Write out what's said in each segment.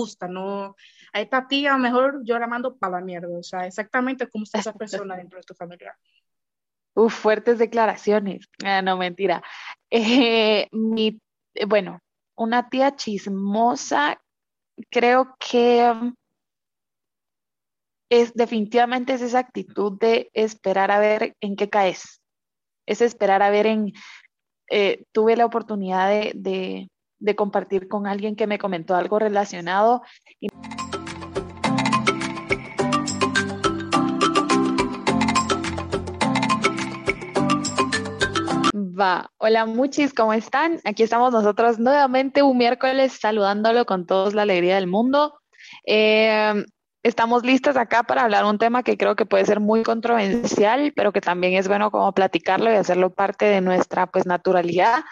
gusta, no, a esta tía mejor yo la mando para la mierda, o sea, exactamente como está esa persona dentro de tu familia. Uf, fuertes declaraciones. Ah, no, mentira. Eh, mi, eh, bueno, una tía chismosa, creo que mm, es definitivamente es esa actitud de esperar a ver en qué caes. Es esperar a ver en, eh, tuve la oportunidad de, compartir con alguien que me comentó algo relacionado. Va. Hola muchis, ¿cómo están? Aquí estamos nosotros nuevamente un miércoles saludándolo con toda la alegría del mundo. Eh, estamos listas acá para hablar un tema que creo que puede ser muy controversial, pero que también es bueno como platicarlo y hacerlo parte de nuestra pues naturalidad.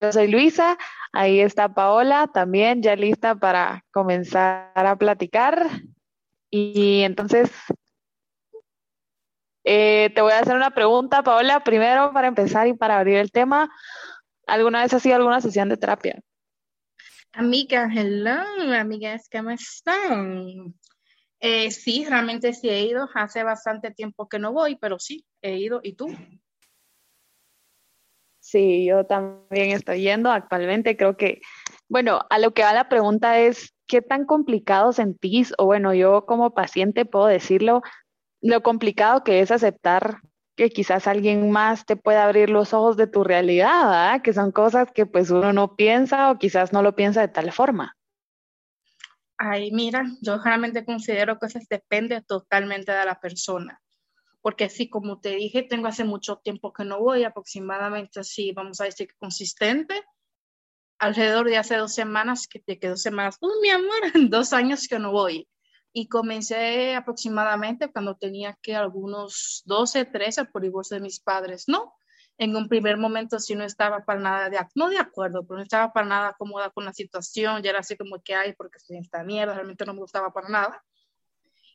Yo soy Luisa, ahí está Paola, también ya lista para comenzar a platicar. Y entonces, eh, te voy a hacer una pregunta, Paola, primero para empezar y para abrir el tema. ¿Alguna vez has sido alguna sesión de terapia? Amiga, hello, amigas, ¿cómo están? Eh, sí, realmente sí he ido. Hace bastante tiempo que no voy, pero sí, he ido. ¿Y tú? Sí, yo también estoy yendo actualmente. Creo que, bueno, a lo que va la pregunta es, ¿qué tan complicado sentís? O bueno, yo como paciente puedo decirlo, lo complicado que es aceptar que quizás alguien más te pueda abrir los ojos de tu realidad, que son cosas que pues uno no piensa o quizás no lo piensa de tal forma. Ay, mira, yo realmente considero que eso depende totalmente de la persona. Porque sí, como te dije, tengo hace mucho tiempo que no voy, aproximadamente así, vamos a decir, consistente. Alrededor de hace dos semanas, que te quedó semanas, uy, mi amor, dos años que no voy. Y comencé aproximadamente cuando tenía que algunos 12, 13 por divorcio de mis padres, ¿no? en un primer momento sí no estaba para nada, no de acuerdo, pero no estaba para nada cómoda con la situación, ya era así como que hay, porque estoy en esta mierda, realmente no me gustaba para nada.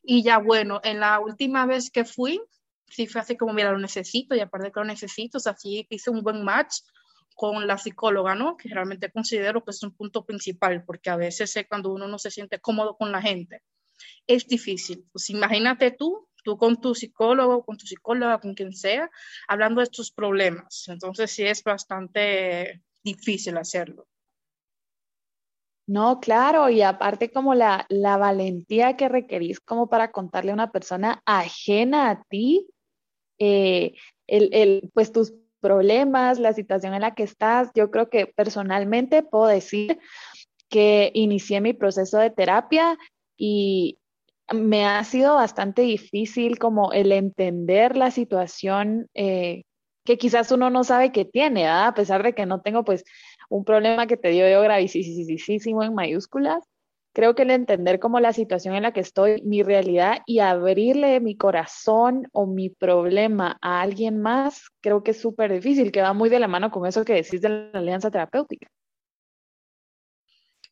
Y ya bueno, en la última vez que fui, sí fue así como, mira, lo necesito, y aparte que lo necesito, o sea, sí hice un buen match con la psicóloga, ¿no? Que realmente considero que es un punto principal, porque a veces es cuando uno no se siente cómodo con la gente, es difícil. Pues imagínate tú tú con tu psicólogo, con tu psicóloga, con quien sea, hablando de estos problemas. Entonces sí es bastante difícil hacerlo. No, claro, y aparte como la, la valentía que requerís como para contarle a una persona ajena a ti, eh, el, el, pues tus problemas, la situación en la que estás, yo creo que personalmente puedo decir que inicié mi proceso de terapia y, me ha sido bastante difícil como el entender la situación eh, que quizás uno no sabe que tiene, a pesar de que no tengo pues un problema que te dio yo gravísimo en mayúsculas. Creo que el entender como la situación en la que estoy, mi realidad y abrirle mi corazón o mi problema a alguien más, creo que es súper difícil, que va muy de la mano con eso que decís de la alianza terapéutica.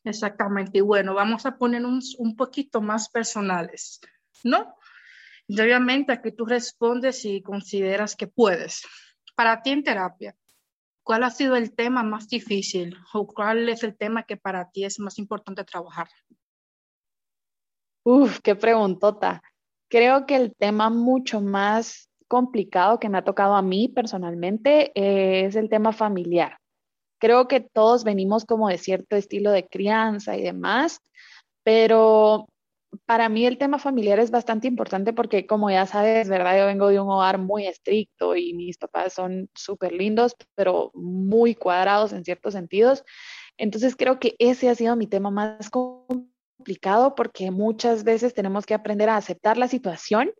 Exactamente. Y bueno, vamos a ponernos un poquito más personales, ¿no? Y obviamente aquí tú respondes y consideras que puedes. Para ti en terapia, ¿cuál ha sido el tema más difícil o cuál es el tema que para ti es más importante trabajar? Uf, qué preguntota. Creo que el tema mucho más complicado que me ha tocado a mí personalmente es el tema familiar. Creo que todos venimos como de cierto estilo de crianza y demás, pero para mí el tema familiar es bastante importante porque como ya sabes, ¿verdad? Yo vengo de un hogar muy estricto y mis papás son súper lindos, pero muy cuadrados en ciertos sentidos. Entonces creo que ese ha sido mi tema más complicado porque muchas veces tenemos que aprender a aceptar la situación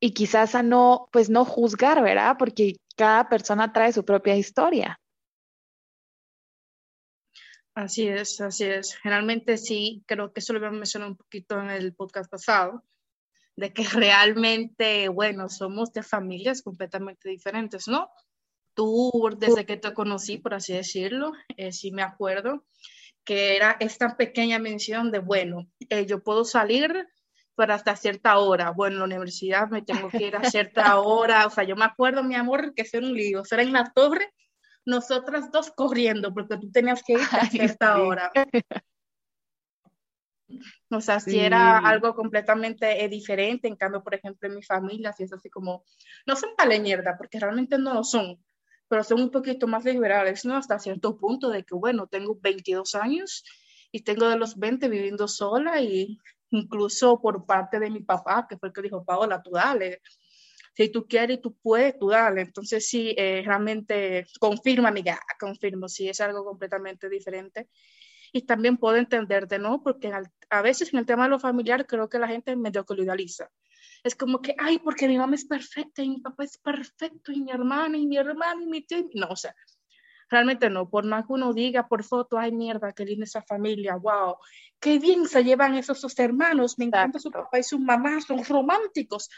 y quizás a no, pues no juzgar, ¿verdad? Porque cada persona trae su propia historia. Así es, así es. Generalmente sí, creo que eso lo habíamos mencionado un poquito en el podcast pasado, de que realmente, bueno, somos de familias completamente diferentes, ¿no? Tú, desde que te conocí, por así decirlo, eh, sí me acuerdo que era esta pequeña mención de, bueno, eh, yo puedo salir, pero hasta cierta hora. Bueno, en la universidad me tengo que ir a cierta hora. O sea, yo me acuerdo, mi amor, que ser un lío. Ser en la torre nosotras dos corriendo, porque tú tenías que ir a esta hora. O sea, si era algo completamente eh, diferente, en cambio, por ejemplo, en mi familia, si es así como, no son mierda, porque realmente no lo son, pero son un poquito más liberales, ¿no? Hasta cierto punto de que, bueno, tengo 22 años y tengo de los 20 viviendo sola y incluso por parte de mi papá, que fue el que dijo, Paola, tú dale, si tú quieres y tú puedes, tú dale. Entonces sí, eh, realmente confirma, amiga, confirmo, sí es algo completamente diferente. Y también puedo entenderte, ¿no? Porque a veces en el tema de lo familiar creo que la gente medio que lo idealiza. Es como que, ay, porque mi mamá es perfecta y mi papá es perfecto y mi hermana y mi hermano y mi tío. No, o sea, realmente no. Por más que uno diga por foto, ay, mierda, qué linda esa familia, wow, qué bien se llevan esos dos hermanos, me encanta su papá y su mamá, son románticos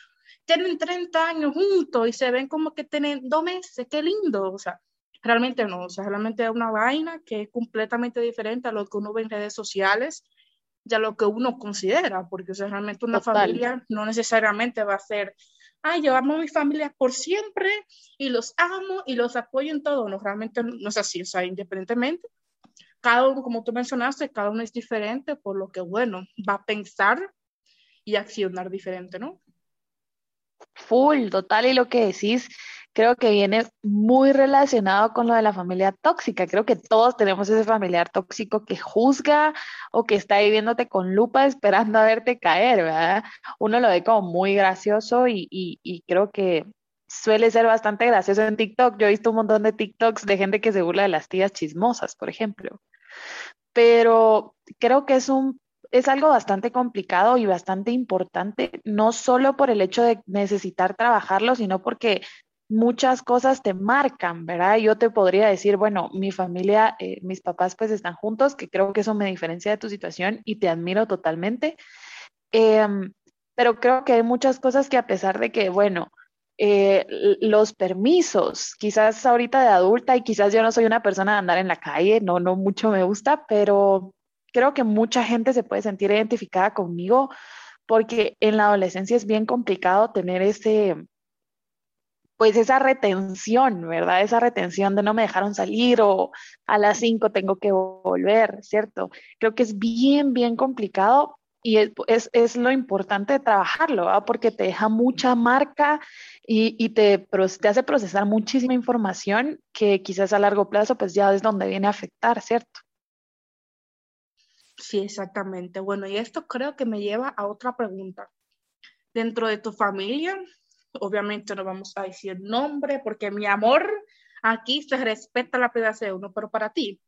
tienen 30 años juntos y se ven como que tienen dos meses, qué lindo, o sea, realmente no, o sea, realmente es una vaina que es completamente diferente a lo que uno ve en redes sociales y a lo que uno considera, porque o sea, realmente una familia no necesariamente va a ser, ay, yo amo a mi familia por siempre y los amo y los apoyo en todo, no, realmente no es así, o sea, independientemente, cada uno, como tú mencionaste, cada uno es diferente, por lo que, bueno, va a pensar y accionar diferente, ¿no? Full, total, y lo que decís creo que viene muy relacionado con lo de la familia tóxica. Creo que todos tenemos ese familiar tóxico que juzga o que está viviéndote con lupa esperando a verte caer, ¿verdad? Uno lo ve como muy gracioso y, y creo que suele ser bastante gracioso en TikTok. Yo he visto un montón de TikToks de gente que se burla de las tías chismosas, por ejemplo. Pero creo que es un es algo bastante complicado y bastante importante, no solo por el hecho de necesitar trabajarlo, sino porque muchas cosas te marcan, ¿verdad? Yo te podría decir, bueno, mi familia, eh, mis papás pues están juntos, que creo que eso me diferencia de tu situación y te admiro totalmente. Em, pero creo que hay muchas cosas que a pesar de que, bueno, eh, los permisos, quizás ahorita de adulta y quizás yo no soy una persona de andar en la calle, no, no mucho me gusta, pero creo que mucha gente se puede sentir identificada conmigo porque en la adolescencia es bien complicado tener ese, pues esa retención, ¿verdad? Esa retención de no me dejaron salir o a las 5 tengo que volver, ¿cierto? Creo que es bien, bien complicado y es, es, lo importante de trabajarlo, ¿verdad? Porque te deja mucha marca y, y te, te hace procesar muchísima información que quizás a largo plazo pues ya es donde viene a afectar, ¿cierto? Sí, exactamente. Bueno, y esto creo que me lleva a otra pregunta. Dentro de tu familia, obviamente no vamos a decir nombre porque mi amor aquí se respeta la privacidad de uno, pero para ti,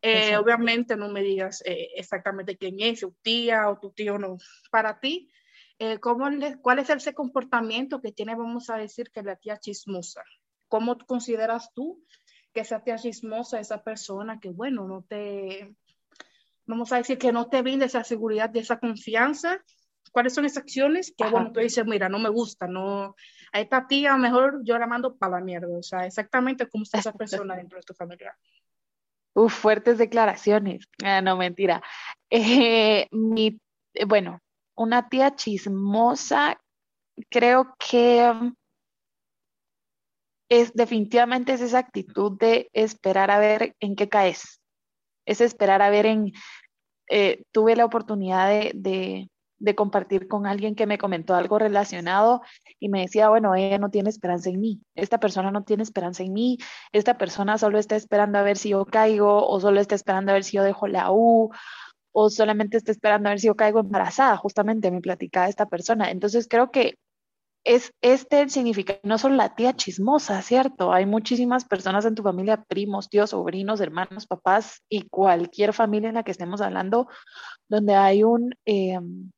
eh, obviamente no me digas eh, exactamente quién es, tu tía o tu tío, no. Para ti, eh, ¿cómo le, ¿cuál es ese comportamiento que tiene, vamos a decir, que la tía chismosa? ¿Cómo consideras tú que esa tía chismosa, esa persona que, bueno, no te, vamos a decir, que no te brinde esa seguridad y esa confianza, ¿cuáles son esas acciones que, bueno, tú dices, mira, no me gusta, no, a esta tía mejor yo la mando para la mierda, o sea, exactamente cómo está esa persona dentro de tu familia. Uf, fuertes declaraciones. Ah, no, mentira. Eh, mi, bueno, una tía chismosa, creo que es definitivamente es esa actitud de esperar a ver en qué caes es esperar a ver en, eh, tuve la oportunidad de, compartir con alguien que me comentó algo relacionado y me decía, bueno, ella no tiene esperanza en mí, esta persona no tiene esperanza en mí, esta persona solo está esperando a ver si yo caigo o solo está esperando a ver si yo dejo la U o solamente está esperando a ver si yo caigo embarazada, justamente me platicaba esta persona. Entonces creo que es este el significado, no solo la tía chismosa, ¿cierto? Hay muchísimas personas en tu familia, primos, tíos, sobrinos, hermanos, papás y cualquier familia en la que estemos hablando, donde hay un, em,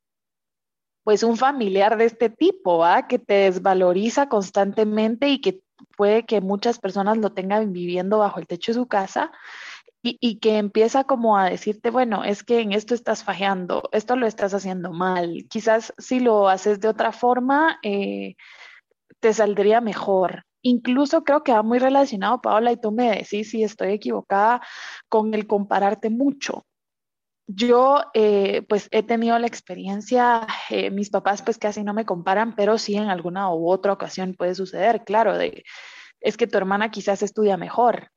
pues un familiar de este tipo, ¿ah? Que te desvaloriza constantemente y que puede que muchas personas lo tengan viviendo bajo el techo de su casa y, que empieza como a decirte, bueno, es que en esto estás fallando, esto lo estás haciendo mal, quizás si lo haces de otra forma, eh, te saldría mejor. Incluso creo que va muy relacionado, Paola, y tú me decís si estoy equivocada con el compararte mucho. Yo, eh, pues, he tenido la experiencia, eh, mis papás, pues, casi no me comparan, pero sí en alguna u otra ocasión puede suceder, claro, es que tu hermana quizás estudia mejor,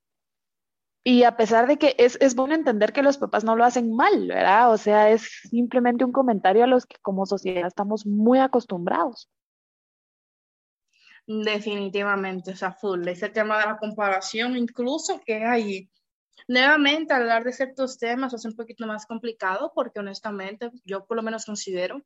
Y a pesar de que es, es bueno entender que los papás no lo hacen mal, ¿verdad? O sea, es simplemente un comentario a los que como sociedad estamos muy acostumbrados. Definitivamente, o sea, full. Ese tema de la comparación, incluso que hay. Nuevamente, hablar de ciertos temas es un poquito más complicado porque honestamente yo por lo menos considero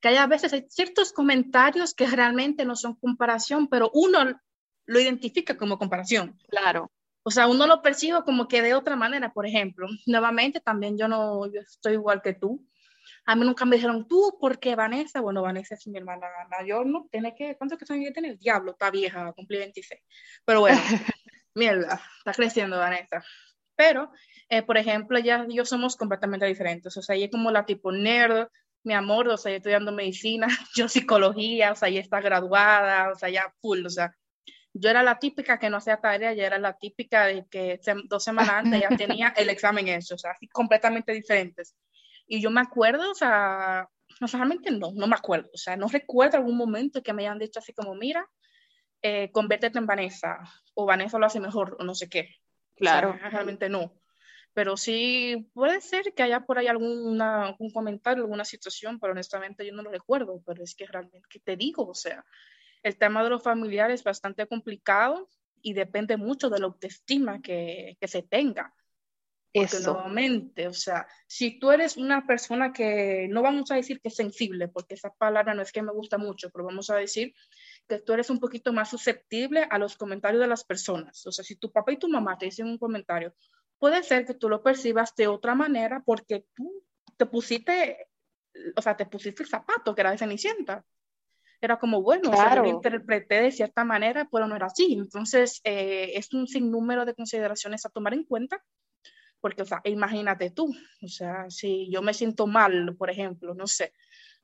que hay a veces hay ciertos comentarios que realmente no son comparación, pero uno lo identifica como comparación. Claro. O sea, uno lo percibe como que de otra manera, por ejemplo. Nuevamente, también yo no yo estoy igual que tú. A mí nunca me dijeron tú, ¿por qué Vanessa? Bueno, Vanessa es mi hermana mayor, ¿no? Tiene que, ¿cuántos que son tiene? El diablo, está vieja, cumplí 26. Pero bueno, mierda, está creciendo Vanessa. Pero, eh, por ejemplo, ya yo somos completamente diferentes. O sea, ella es como la tipo nerd, mi amor, o sea, yo estoy dando medicina, yo psicología, o sea, ella está graduada, o sea, ya full, o sea, yo era la típica que no hacía tarea, ya era la típica de que dos semanas antes ya tenía el examen hecho, o sea, así completamente diferentes. Y yo me acuerdo, o sea, no solamente no, no me acuerdo, o sea, no recuerdo algún momento que me hayan dicho así como, mira, eh, convértete en Vanessa, o Vanessa lo hace mejor, o no sé qué. Claro. realmente no. Pero sí puede ser que haya por ahí alguna, algún comentario, alguna situación, pero honestamente yo no lo recuerdo, pero es que realmente, ¿qué te digo? O sea, el tema de los familiares es bastante complicado y depende mucho de la autoestima que, que se tenga. Porque nuevamente, o sea, si tú eres una persona que no vamos a decir que es sensible, porque esa palabra no es que me gusta mucho, pero vamos a decir que tú eres un poquito más susceptible a los comentarios de las personas. O sea, si tu papá y tu mamá te dicen un comentario, puede ser que tú lo percibas de otra manera porque tú te pusiste, o sea, te pusiste el zapato que era de Cenicienta. Era como, bueno, claro. lo interpreté de cierta manera, pero no era así. Entonces, eh, es un sinnúmero de consideraciones a tomar en cuenta porque, o sea, imagínate tú, o sea, si yo me siento mal, por ejemplo, no sé,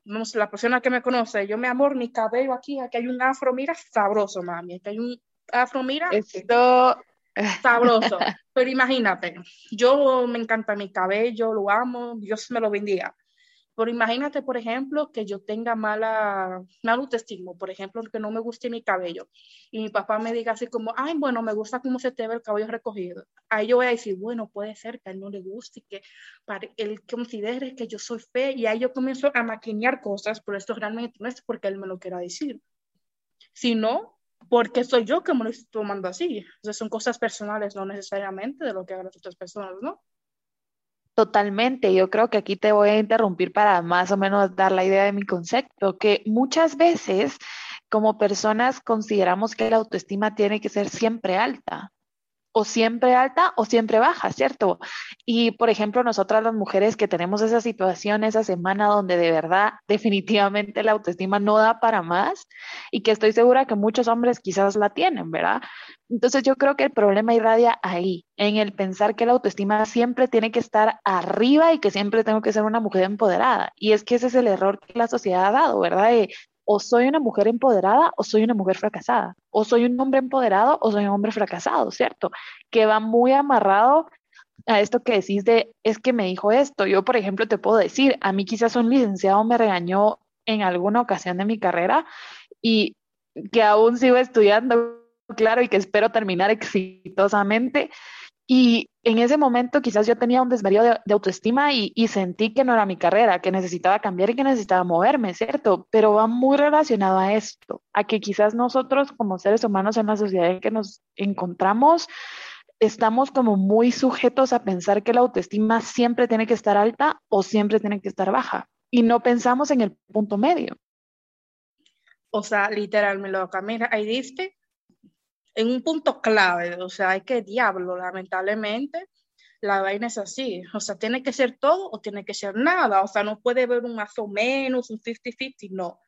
vamos, la persona que me conoce, yo me amor, mi cabello aquí, aquí hay un afro, mira, sabroso, mami, aquí hay un afro, mira, esto sabroso, pero imagínate, yo me encanta mi cabello, lo amo, Dios me lo bendiga, pero imagínate, por ejemplo, que yo tenga mala, mal autoestima, por ejemplo, que no me guste mi cabello. Y mi papá me diga así como, ay, bueno, me gusta cómo se te ve el cabello recogido. Ahí yo voy a decir, bueno, puede ser que a él no le guste que para él considere que yo soy fe. Y ahí yo comienzo a maquinear cosas, pero esto realmente no es porque él me lo quiera decir, sino porque soy yo que me lo estoy tomando así. Entonces son cosas personales, no necesariamente de lo que hagan las otras personas, ¿no? Totalmente, yo creo que aquí te voy a interrumpir para más o menos dar la idea de mi concepto, que muchas veces como personas consideramos que la autoestima tiene que ser siempre alta, o siempre alta o siempre baja, ¿cierto? Y por ejemplo, nosotras las mujeres que tenemos esa situación, esa semana donde de verdad definitivamente la autoestima no da para más y que estoy segura que muchos hombres quizás la tienen, ¿verdad? Entonces yo creo que el problema irradia ahí, en el pensar que la autoestima siempre tiene que estar arriba y que siempre tengo que ser una mujer empoderada. Y es que ese es el error que la sociedad ha dado, ¿verdad? O soy una mujer empoderada o soy una mujer fracasada, o soy un hombre empoderado o soy un hombre fracasado, ¿cierto? Que va muy amarrado a esto que decís de, es que me dijo esto. Yo, por ejemplo, te puedo decir, a mí quizás un licenciado me regañó en alguna ocasión de mi carrera y que aún sigo estudiando, claro, y que espero terminar exitosamente. Y en ese momento quizás yo tenía un desvarío de, autoestima y, sentí que no era mi carrera, que necesitaba cambiar y que necesitaba moverme, ¿cierto? Pero va muy relacionado a esto, a que quizás nosotros como seres humanos en la sociedad en que nos encontramos, estamos como muy sujetos a pensar que la autoestima siempre tiene que estar alta o siempre tiene que estar baja y no pensamos en el punto medio. O sea, literal, me lo mira, ahí diste en un punto clave, o sea, hay que diablo, lamentablemente, la vaina es así, o sea, tiene que ser todo o tiene que ser nada, o sea, no puede haber un más o menos, un 50-50, no.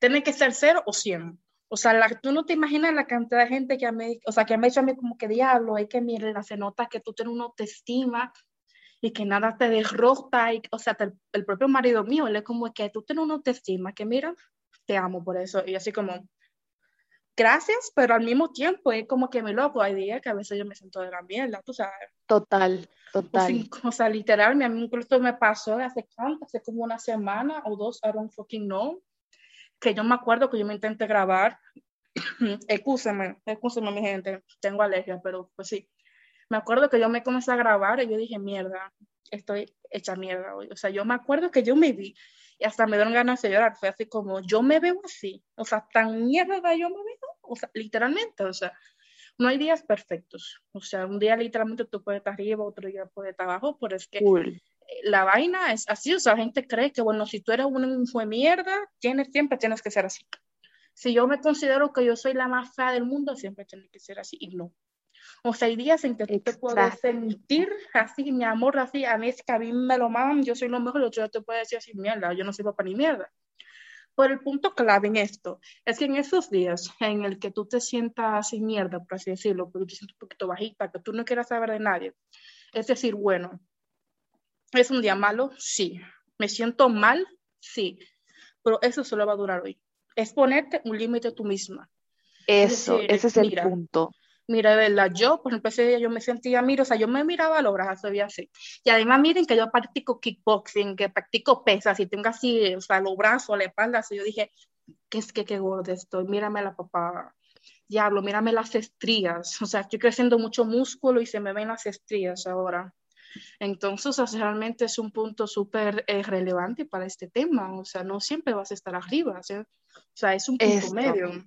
Tiene que ser cero o 100. O sea, la, tú no te imaginas la cantidad de gente que me, o sea, que me ha dicho a mí como que diablo, hay que mirar, se nota que tú tienes una autoestima y que nada te derrota, y, o sea, el, el propio marido mío, él es como que tú tienes una autoestima, que mira, te amo por eso, y así como, gracias, pero al mismo tiempo es como que me loco. Hay días que a veces yo me siento de la mierda, tú sabes. Total, total. O, sea, literal, mi amigo esto me pasó hace cuánto, hace como una semana o dos, I don't fucking know, que yo me acuerdo que yo me intenté grabar. excúseme, excúseme mi gente, tengo alergia, pero pues sí. Me acuerdo que yo me comencé a grabar y yo dije, mierda, estoy hecha mierda hoy. O sea, yo me acuerdo que yo me vi y hasta me dieron ganas de llorar. Fue así como, yo me veo así. O sea, tan mierda yo me veo. O sea, literalmente, o sea, no hay días perfectos. O sea, un día literalmente tú puedes estar arriba, otro día puedes estar abajo, pero es que la vaina es así. O sea, la gente cree que, bueno, si tú eres un fue mierda, tienes, siempre tienes que ser así. Si yo me considero que yo soy la más fea del mundo, siempre tiene que ser así. Y no. O sea, hay días en que tú te puedes sentir así, mi amor, así, a mí es que a mí me lo maman, yo soy lo mejor, y otro día te puede decir así, mierda, yo no sirvo para ni mierda. Pero el punto clave en esto es que en esos días en el que tú te sientas sin mierda, por así decirlo, porque te sientes un poquito bajita, que tú no quieras saber de nadie, es decir, bueno, ¿es un día malo? Sí. ¿Me siento mal? Sí. Pero eso solo va a durar hoy. Es ponerte un límite tú misma. Eso, ese es el punto. Mira, de verdad, yo, por ejemplo, ese día yo me sentía, mira, o sea, yo me miraba a los brazos y así. Y además, miren que yo practico kickboxing, que practico pesas y tengo así, o sea, los brazos, la espalda, así. Yo dije, ¿qué es que qué gorda estoy? Mírame la papá. Diablo, mírame las estrías. O sea, estoy creciendo mucho músculo y se me ven las estrías ahora. Entonces, o sea, realmente es un punto súper eh, relevante para este tema. O sea, no siempre vas a estar arriba. O sea, es un punto medio.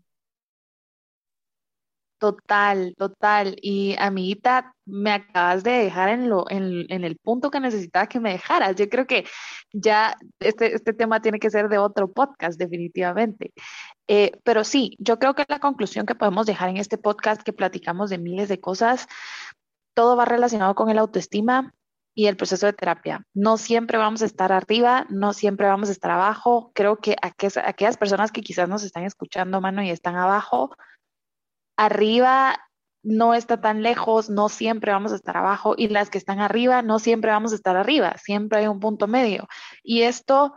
Total, total. Y amiguita, me acabas de dejar en, lo, en, en, el punto que necesitaba que me dejaras. Yo creo que ya este, este tema tiene que ser de otro podcast, definitivamente. Eh, pero sí, yo creo que la conclusión que podemos dejar en este podcast, que platicamos de miles de cosas, todo va relacionado con el autoestima y el proceso de terapia. No siempre vamos a estar arriba, no siempre vamos a estar abajo. Creo que aquellas personas que quizás nos están escuchando, mano, y están abajo, arriba no está tan lejos, no siempre vamos a estar abajo y las que están arriba no siempre vamos a estar arriba, siempre hay un punto medio. Y esto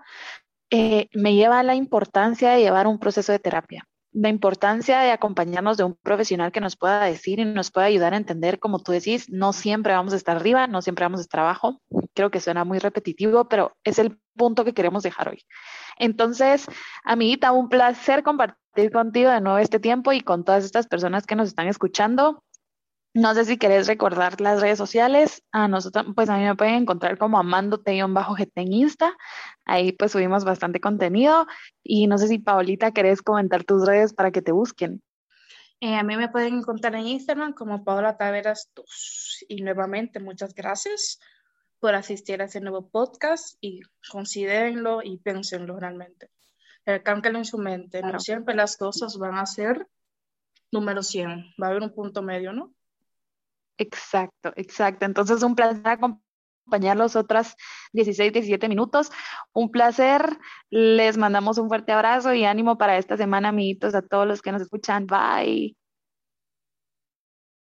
eh, me lleva a la importancia de llevar un proceso de terapia, la importancia de acompañarnos de un profesional que nos pueda decir y nos pueda ayudar a entender, como tú decís, no siempre vamos a estar arriba, no siempre vamos a estar abajo. Creo que suena muy repetitivo, pero es el punto que queremos dejar hoy. Entonces, amiguita, un placer compartir contigo de nuevo este tiempo y con todas estas personas que nos están escuchando. No sé si querés recordar las redes sociales. A nosotros, pues a mí me pueden encontrar como amándote-gt en Insta. Ahí pues subimos bastante contenido. Y no sé si Paolita querés comentar tus redes para que te busquen. Eh, a mí me pueden encontrar en Instagram como Paola Taveras 2. Y nuevamente, muchas gracias por asistir a este nuevo podcast y considérenlo y piénsenlo realmente recálquelo en su mente, no siempre las cosas van a ser número 100, va a haber un punto medio, ¿no? Exacto, exacto. Entonces, un placer acompañarlos otras 16, 17 minutos. Un placer. Les mandamos un fuerte abrazo y ánimo para esta semana, amiguitos, a todos los que nos escuchan. Bye.